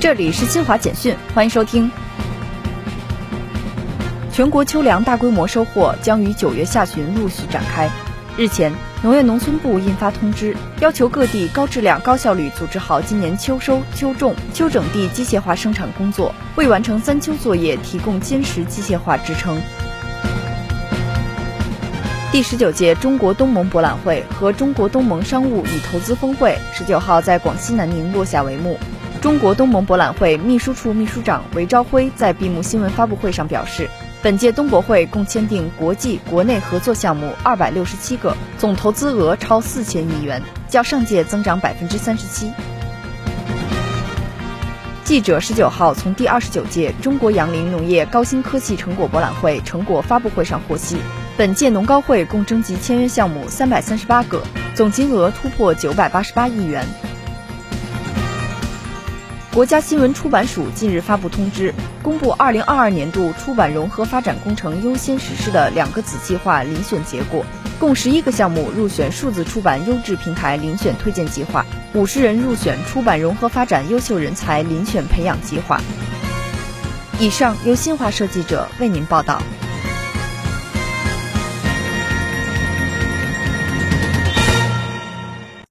这里是新华简讯，欢迎收听。全国秋粮大规模收获将于九月下旬陆续展开。日前，农业农村部印发通知，要求各地高质量、高效率组织好今年秋收、秋种、秋整地机械化生产工作，为完成三秋作业提供坚实机械化支撑。第十九届中国东盟博览会和中国东盟商务与投资峰会十九号在广西南宁落下帷幕。中国东盟博览会秘书处秘书长韦朝辉在闭幕新闻发布会上表示，本届东博会共签订国际、国内合作项目二百六十七个，总投资额超四千亿元，较上届增长百分之三十七。记者十九号从第二十九届中国杨林农业高新科技成果博览会成果发布会上获悉。本届农高会共征集签约项目三百三十八个，总金额突破九百八十八亿元。国家新闻出版署近日发布通知，公布二零二二年度出版融合发展工程优先实施的两个子计划遴选结果，共十一个项目入选数字出版优质平台遴选推荐计划，五十人入选出版融合发展优秀人才遴选培养计划。以上由新华社记者为您报道。